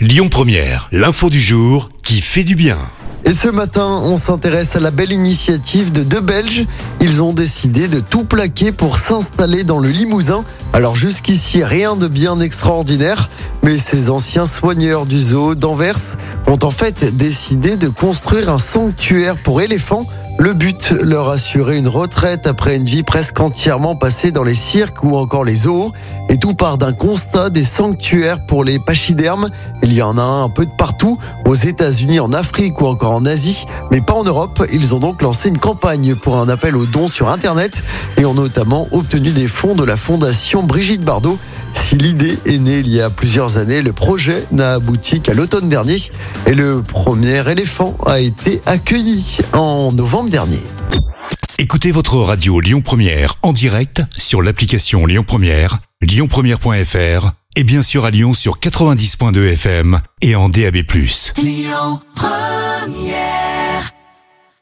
Lyon Première, l'info du jour qui fait du bien. Et ce matin, on s'intéresse à la belle initiative de deux Belges. Ils ont décidé de tout plaquer pour s'installer dans le Limousin. Alors jusqu'ici, rien de bien extraordinaire, mais ces anciens soigneurs du zoo d'Anvers ont en fait décidé de construire un sanctuaire pour éléphants. Le but, leur assurer une retraite après une vie presque entièrement passée dans les cirques ou encore les zoos. Et tout part d'un constat des sanctuaires pour les pachydermes. Il y en a un, peu de partout, aux États-Unis, en Afrique ou encore en Asie, mais pas en Europe. Ils ont donc lancé une campagne pour un appel aux dons sur Internet et ont notamment obtenu des fonds de la fondation Brigitte Bardot. Si l'idée est née il y a plusieurs années, le projet n'a abouti qu'à l'automne dernier et le premier éléphant a été accueilli en novembre dernier. Écoutez votre radio Lyon Première en direct sur l'application Lyon Première, lyonpremière.fr et bien sûr à Lyon sur 90.2 FM et en DAB+.